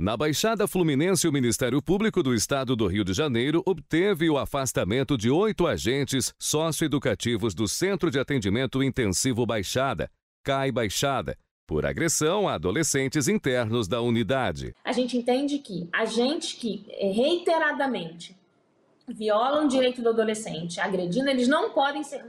Na Baixada Fluminense, o Ministério Público do Estado do Rio de Janeiro obteve o afastamento de oito agentes socioeducativos do Centro de Atendimento Intensivo Baixada, CAI Baixada, por agressão a adolescentes internos da unidade. A gente entende que agentes que eh, reiteradamente violam o direito do adolescente, agredindo, eles não podem ser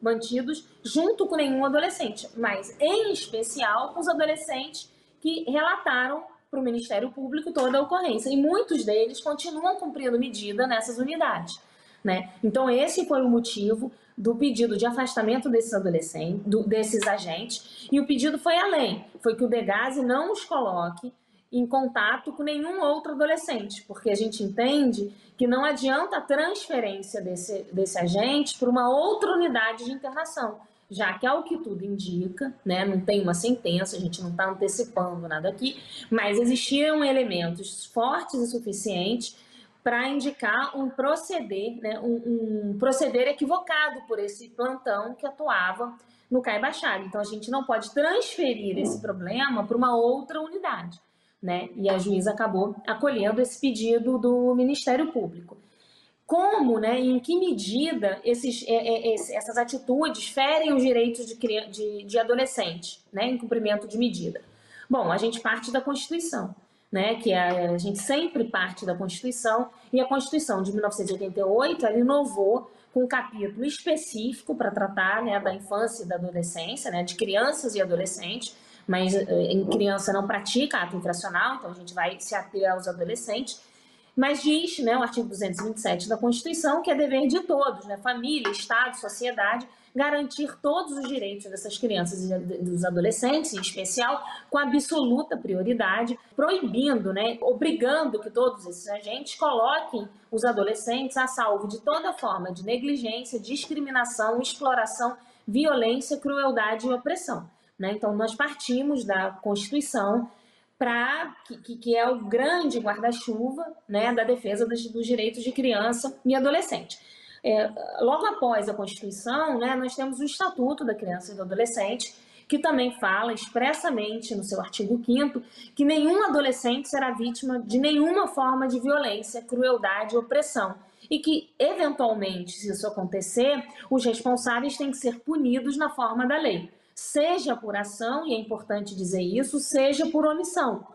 mantidos junto com nenhum adolescente, mas em especial com os adolescentes que relataram para o Ministério Público toda a ocorrência. E muitos deles continuam cumprindo medida nessas unidades. Né? Então, esse foi o motivo do pedido de afastamento desses adolescentes, do, desses agentes, e o pedido foi além, foi que o Degase não os coloque em contato com nenhum outro adolescente, porque a gente entende que não adianta a transferência desse, desse agente para uma outra unidade de internação já que ao que tudo indica, né, não tem uma sentença, a gente não está antecipando nada aqui, mas existiam elementos fortes e suficientes para indicar um proceder, né, um, um, proceder equivocado por esse plantão que atuava no CAI Baixado. Então a gente não pode transferir esse problema para uma outra unidade. Né? E a juíza acabou acolhendo esse pedido do Ministério Público como, né, em que medida esses, é, é, essas atitudes ferem os direitos de, de, de adolescente, né, em cumprimento de medida. Bom, a gente parte da Constituição, né, que a, a gente sempre parte da Constituição, e a Constituição de 1988 ela inovou com um capítulo específico para tratar né, da infância e da adolescência, né, de crianças e adolescentes, mas eh, em criança não pratica ato infracional, então a gente vai se ater aos adolescentes, mas diz, né, o artigo 227 da Constituição, que é dever de todos, né, família, Estado, sociedade, garantir todos os direitos dessas crianças e dos adolescentes, em especial, com absoluta prioridade, proibindo, né, obrigando que todos esses agentes coloquem os adolescentes a salvo de toda forma de negligência, discriminação, exploração, violência, crueldade e opressão. Né? Então, nós partimos da Constituição para que, que, é o grande guarda-chuva né, da defesa dos, dos, direitos de criança e adolescente. É, logo após a Constituição, né, nós temos o Estatuto da Criança e do Adolescente, que também fala expressamente no seu artigo 5 que nenhum adolescente será vítima de nenhuma forma de violência, crueldade ou opressão. E que, eventualmente, se isso acontecer, os responsáveis têm que ser punidos na forma da lei seja por ação, e é importante dizer isso, seja por omissão.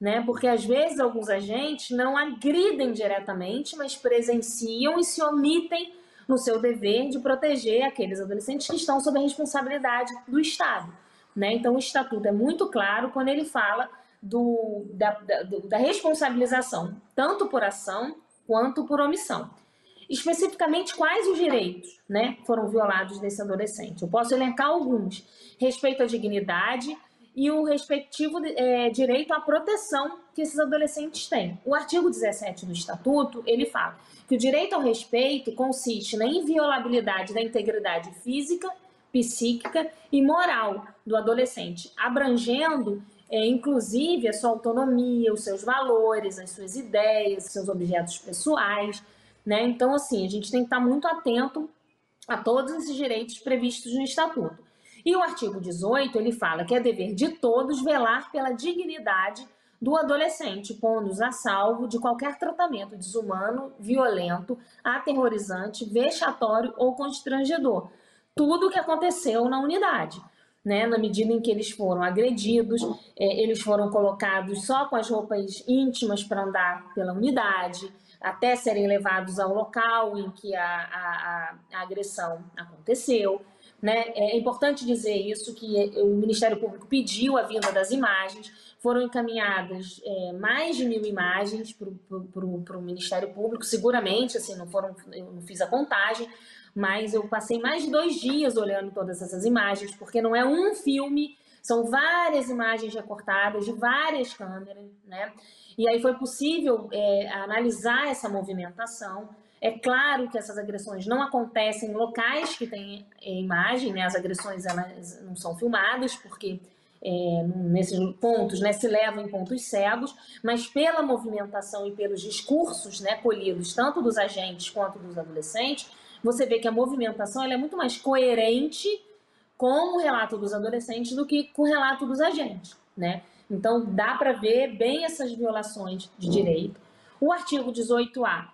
Né? Porque às vezes alguns agentes não agridem diretamente, mas presenciam e se omitem no seu dever de proteger aqueles adolescentes que estão sob a responsabilidade do Estado. Né? Então, o Estatuto é muito claro quando ele fala do, da, da, da responsabilização, tanto por ação quanto por omissão especificamente quais os direitos né, foram violados desse adolescente. Eu posso elencar alguns: respeito à dignidade e o respectivo é, direito à proteção que esses adolescentes têm. O artigo 17 do Estatuto ele fala que o direito ao respeito consiste na inviolabilidade da integridade física, psíquica e moral do adolescente, abrangendo é, inclusive a sua autonomia, os seus valores, as suas ideias, seus objetos pessoais né? Então, assim, a gente tem que estar muito atento a todos esses direitos previstos no Estatuto. E o artigo 18, ele fala que é dever de todos velar pela dignidade do adolescente, pondo-os a salvo de qualquer tratamento desumano, violento, aterrorizante, vexatório ou constrangedor. Tudo o que aconteceu na unidade. Né, na medida em que eles foram agredidos, é, eles foram colocados só com as roupas íntimas para andar pela unidade, até serem levados ao local em que a, a, a agressão aconteceu. Né? É importante dizer isso, que o Ministério Público pediu a vinda das imagens, foram encaminhadas é, mais de mil imagens para o Ministério Público, seguramente, assim, não foram, não fiz a contagem, mas eu passei mais de dois dias olhando todas essas imagens, porque não é um filme, são várias imagens recortadas de várias câmeras, né? E aí foi possível é, analisar essa movimentação. É claro que essas agressões não acontecem em locais que têm é, imagem, né? As agressões elas não são filmadas, porque é, nesses pontos né, se levam em pontos cegos, mas pela movimentação e pelos discursos né, colhidos, tanto dos agentes quanto dos adolescentes, você vê que a movimentação é muito mais coerente com o relato dos adolescentes do que com o relato dos agentes, né? Então, dá para ver bem essas violações de direito. O artigo 18A,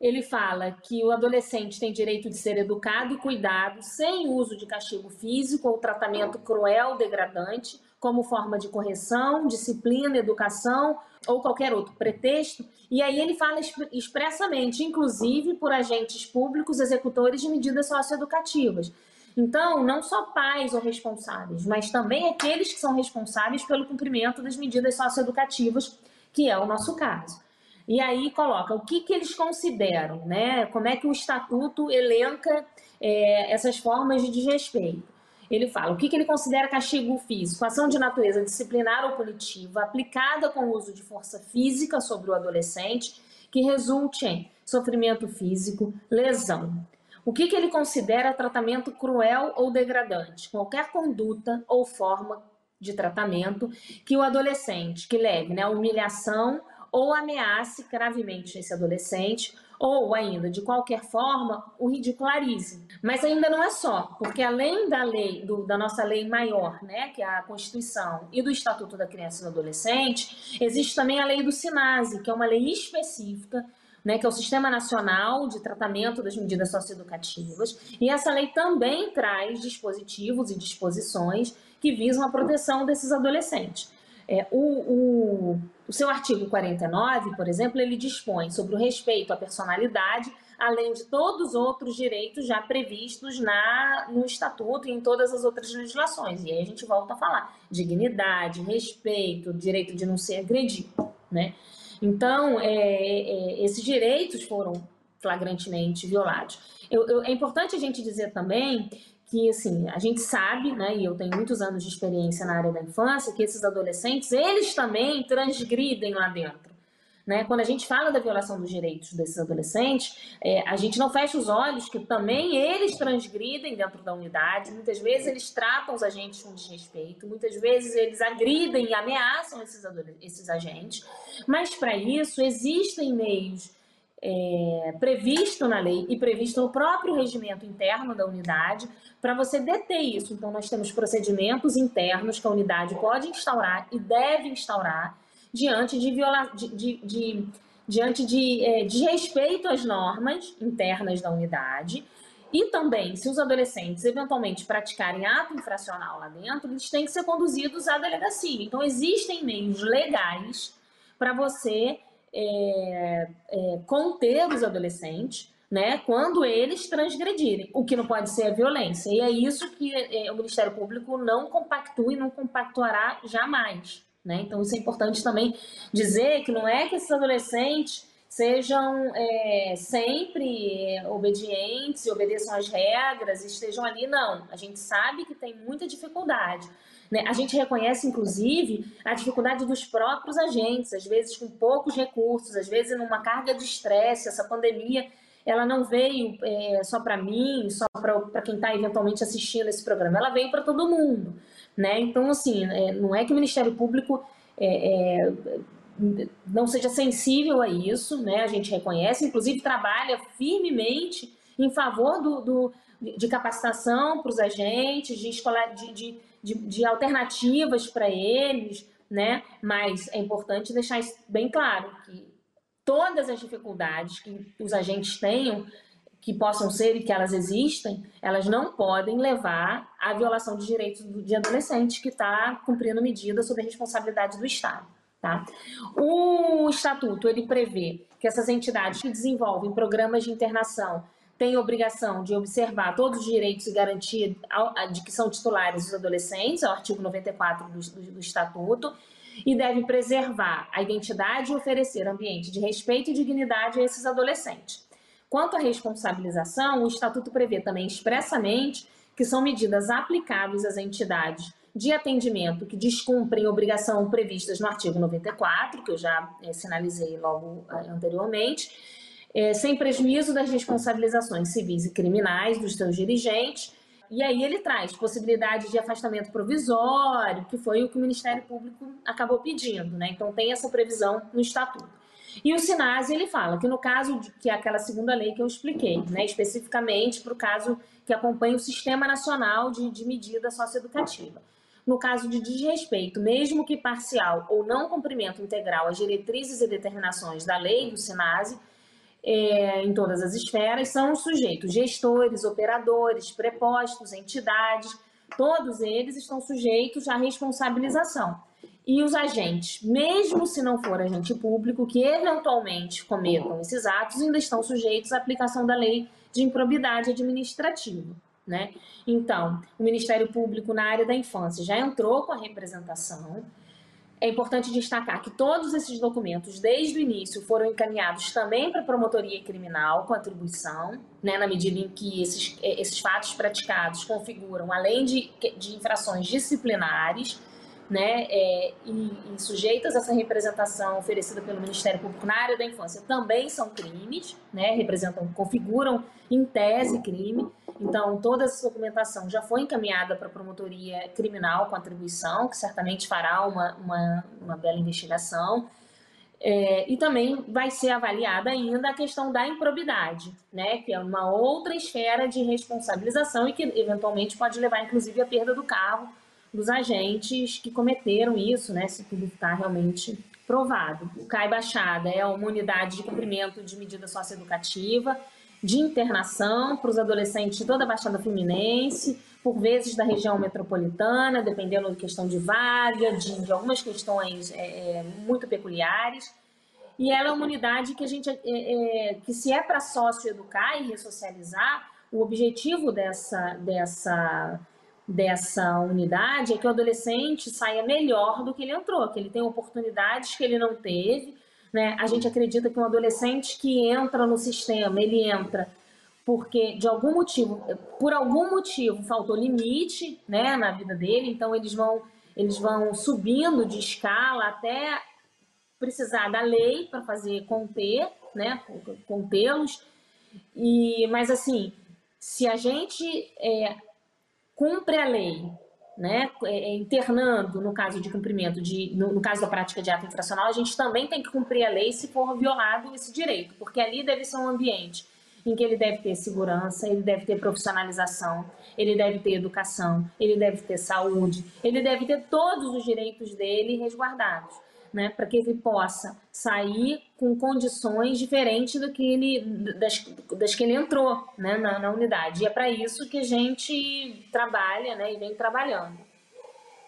ele fala que o adolescente tem direito de ser educado e cuidado sem uso de castigo físico ou tratamento cruel, degradante, como forma de correção, disciplina, educação ou qualquer outro pretexto. E aí ele fala expressamente, inclusive por agentes públicos executores de medidas socioeducativas. Então, não só pais ou responsáveis, mas também aqueles que são responsáveis pelo cumprimento das medidas socioeducativas, que é o nosso caso. E aí coloca o que, que eles consideram, né? Como é que o estatuto elenca é, essas formas de desrespeito. Ele fala o que, que ele considera castigo físico, ação de natureza disciplinar ou punitiva aplicada com uso de força física sobre o adolescente que resulte em sofrimento físico, lesão. O que, que ele considera tratamento cruel ou degradante? Qualquer conduta ou forma de tratamento que o adolescente que leve né, humilhação ou ameace gravemente esse adolescente, ou ainda, de qualquer forma, o ridicularize. Mas ainda não é só, porque além da lei, do, da nossa lei maior, né, que é a Constituição, e do Estatuto da Criança e do Adolescente, existe também a lei do SINASE, que é uma lei específica né, que é o Sistema Nacional de Tratamento das Medidas Socioeducativas, e essa lei também traz dispositivos e disposições que visam a proteção desses adolescentes. É, o, o, o seu artigo 49, por exemplo, ele dispõe sobre o respeito à personalidade, além de todos os outros direitos já previstos na, no Estatuto e em todas as outras legislações. E aí a gente volta a falar dignidade, respeito, direito de não ser agredido, né? Então, é, é, esses direitos foram flagrantemente violados. Eu, eu, é importante a gente dizer também que assim, a gente sabe, né, e eu tenho muitos anos de experiência na área da infância, que esses adolescentes, eles também transgridem lá dentro. Né? Quando a gente fala da violação dos direitos desses adolescentes, é, a gente não fecha os olhos que também eles transgridem dentro da unidade, muitas vezes eles tratam os agentes com desrespeito, muitas vezes eles agridem e ameaçam esses, esses agentes, mas para isso existem meios é, previsto na lei e previsto no próprio regimento interno da unidade para você deter isso. Então, nós temos procedimentos internos que a unidade pode instaurar e deve instaurar diante de, viola, de, de, de diante de é, desrespeito às normas internas da unidade. E também, se os adolescentes eventualmente praticarem ato infracional lá dentro, eles têm que ser conduzidos à delegacia. Então, existem meios legais para você é, é, conter os adolescentes, né, quando eles transgredirem, o que não pode ser a violência. E é isso que é, o Ministério Público não compactua e não compactuará jamais. Né? Então, isso é importante também dizer que não é que esses adolescentes sejam é, sempre obedientes e obedeçam às regras, estejam ali, não. A gente sabe que tem muita dificuldade. Né? A gente reconhece, inclusive, a dificuldade dos próprios agentes, às vezes com poucos recursos, às vezes numa carga de estresse. Essa pandemia ela não veio é, só para mim, só para quem está eventualmente assistindo esse programa, ela veio para todo mundo. Né? Então, assim, é, não é que o Ministério Público é, é, não seja sensível a isso, né? a gente reconhece, inclusive trabalha firmemente em favor do, do de capacitação para os agentes, de, escola, de, de de, de alternativas para eles, né? Mas é importante deixar isso bem claro que todas as dificuldades que os agentes tenham, que possam ser e que elas existem, elas não podem levar à violação de direitos de adolescente que está cumprindo medida sob a responsabilidade do Estado. Tá? O estatuto ele prevê que essas entidades que desenvolvem programas de internação tem obrigação de observar todos os direitos e garantias de que são titulares os adolescentes, é o artigo 94 do, do, do Estatuto, e deve preservar a identidade e oferecer ambiente de respeito e dignidade a esses adolescentes. Quanto à responsabilização, o Estatuto prevê também expressamente que são medidas aplicáveis às entidades de atendimento que descumprem obrigação previstas no artigo 94, que eu já é, sinalizei logo é, anteriormente, é, sem prejuízo das responsabilizações civis e criminais dos seus dirigentes. E aí ele traz possibilidade de afastamento provisório, que foi o que o Ministério Público acabou pedindo, né? Então tem essa previsão no estatuto. E o Sinase ele fala que no caso de, que é aquela segunda lei que eu expliquei, né, especificamente para o caso que acompanha o Sistema Nacional de, de Medida Socioeducativa. no caso de desrespeito, mesmo que parcial ou não cumprimento integral às diretrizes e determinações da lei do SINASE, é, em todas as esferas, são os sujeitos gestores, operadores, prepostos, entidades, todos eles estão sujeitos à responsabilização. E os agentes, mesmo se não for agente público, que eventualmente cometam esses atos, ainda estão sujeitos à aplicação da lei de improbidade administrativa. Né? Então, o Ministério Público na área da infância já entrou com a representação. É importante destacar que todos esses documentos, desde o início, foram encaminhados também para a promotoria criminal com atribuição, né, na medida em que esses, esses fatos praticados configuram, além de, de infrações disciplinares, né, é, e, e, sujeitas a essa representação oferecida pelo Ministério Público na área da infância também são crimes, né, representam, configuram em tese crime. Então, toda essa documentação já foi encaminhada para a promotoria criminal com atribuição, que certamente fará uma, uma, uma bela investigação. É, e também vai ser avaliada ainda a questão da improbidade, né, que é uma outra esfera de responsabilização e que eventualmente pode levar, inclusive, à perda do carro dos agentes que cometeram isso, né, se tudo está realmente provado. O CAI Baixada é uma unidade de cumprimento de medida socioeducativa, de internação para os adolescentes de toda a Baixada Fluminense, por vezes da região metropolitana, dependendo da questão de vaga, de, de algumas questões é, é muito peculiares. E ela é uma unidade que a gente, é, é, que se é para socioeducar e ressocializar, o objetivo dessa, dessa dessa unidade é que o adolescente saia melhor do que ele entrou, que ele tem oportunidades que ele não teve. Né? A gente acredita que um adolescente que entra no sistema, ele entra porque de algum motivo, por algum motivo faltou limite, né, na vida dele, então eles vão eles vão subindo de escala até precisar da lei para fazer conter, né, contê-los. E mas assim, se a gente é, cumpre a lei, né, é, é, internando no caso de cumprimento de, no, no, caso da prática de ato infracional, a gente também tem que cumprir a lei se for violado esse direito, porque ali deve ser um ambiente em que ele deve ter segurança, ele deve ter profissionalização, ele deve ter educação, ele deve ter saúde, ele deve ter todos os direitos dele resguardados né, para que ele possa sair com condições diferentes do que ele, das, das que ele entrou né, na, na unidade. E é para isso que a gente trabalha né, e vem trabalhando.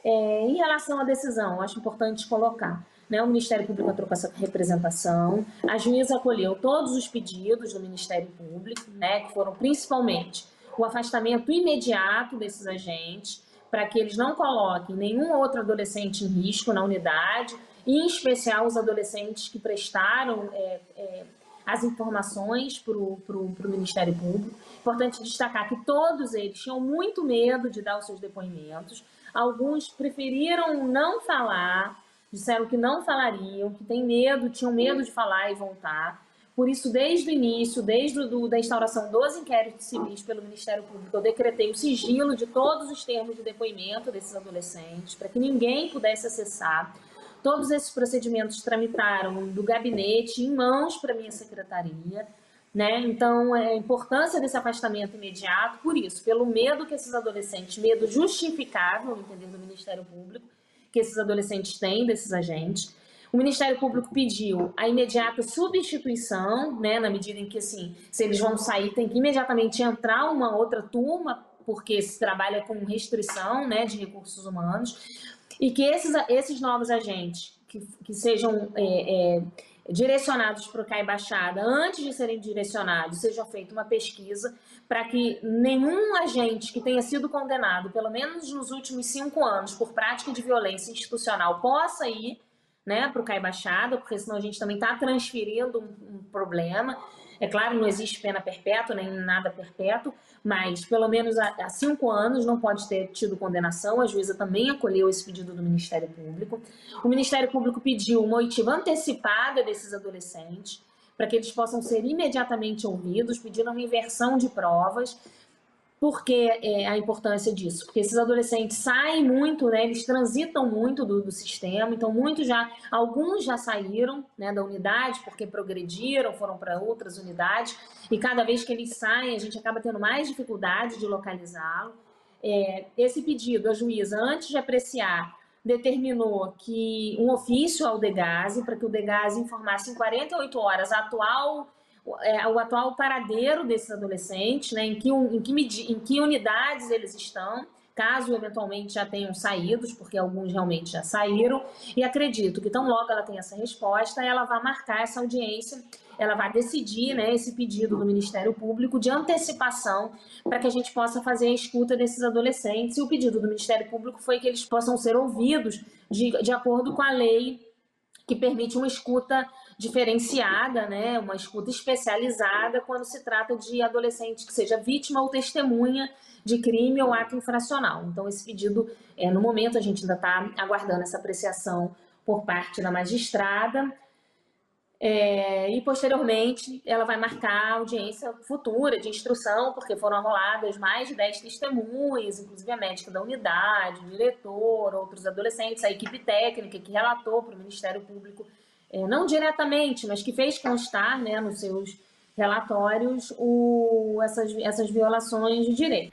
É, em relação à decisão, acho importante colocar. Né, o Ministério Público entrou com essa representação, a juíza acolheu todos os pedidos do Ministério Público, né, que foram principalmente o afastamento imediato desses agentes, para que eles não coloquem nenhum outro adolescente em risco na unidade, em especial os adolescentes que prestaram é, é, as informações para o Ministério Público. Importante destacar que todos eles tinham muito medo de dar os seus depoimentos, alguns preferiram não falar, disseram que não falariam, que têm medo, tinham medo de falar e voltar. Por isso, desde o início, desde a da instauração dos inquéritos civis pelo Ministério Público, eu decretei o sigilo de todos os termos de depoimento desses adolescentes, para que ninguém pudesse acessar. Todos esses procedimentos tramitaram do gabinete em mãos para minha secretaria. Né? Então, é a importância desse afastamento imediato, por isso, pelo medo que esses adolescentes, medo justificável, no entender do Ministério Público, que esses adolescentes têm desses agentes. O Ministério Público pediu a imediata substituição, né, na medida em que, assim, se eles vão sair, tem que imediatamente entrar uma outra turma, porque se trabalha com restrição, né, de recursos humanos e que esses, esses novos agentes que, que sejam é, é, direcionados para o CAI Baixada, antes de serem direcionados, seja feita uma pesquisa para que nenhum agente que tenha sido condenado, pelo menos nos últimos cinco anos, por prática de violência institucional, possa ir né, para o CAI Baixada, porque senão a gente também está transferindo um, um problema. É claro, não existe pena perpétua, nem nada perpétuo, mas pelo menos há, cinco anos não pode ter tido condenação. A juíza também acolheu esse pedido do Ministério Público. O Ministério Público pediu uma oitiva antecipada desses adolescentes, para que eles possam ser imediatamente ouvidos, pedindo uma inversão de provas, por que é, a importância disso? Porque esses adolescentes saem muito, né, eles transitam muito do, do sistema, então muitos já, alguns já saíram né, da unidade porque progrediram, foram para outras unidades, e cada vez que eles saem, a gente acaba tendo mais dificuldade de localizá-lo. É, esse pedido, a juíza, antes de apreciar, determinou que um ofício ao DEGASE, para que o DEGASE informasse em 48 horas a atual, é, o atual paradeiro desses adolescentes, né, em, que, em, que, em que unidades eles estão, caso eventualmente já tenham saído, porque alguns realmente já saíram, e acredito que tão logo ela tenha essa resposta, ela vai marcar essa audiência, ela vai decidir né, esse pedido do Ministério Público de antecipação para que a gente possa fazer a escuta desses adolescentes. E o pedido do Ministério Público foi que eles possam ser ouvidos de, de acordo com a lei que permite uma escuta diferenciada, né, uma escuta especializada quando se trata de adolescente que seja vítima ou testemunha de crime ou ato infracional. Então, esse pedido, é, no momento, a gente ainda está aguardando essa apreciação por parte da magistrada. É, e posteriormente ela vai marcar audiência futura de instrução, porque foram arroladas mais de 10 testemunhas, inclusive a médica da unidade, o diretor, outros adolescentes, a equipe técnica que relatou para o Ministério Público, é, não diretamente, mas que fez constar né, nos seus relatórios o, essas, essas violações de direito.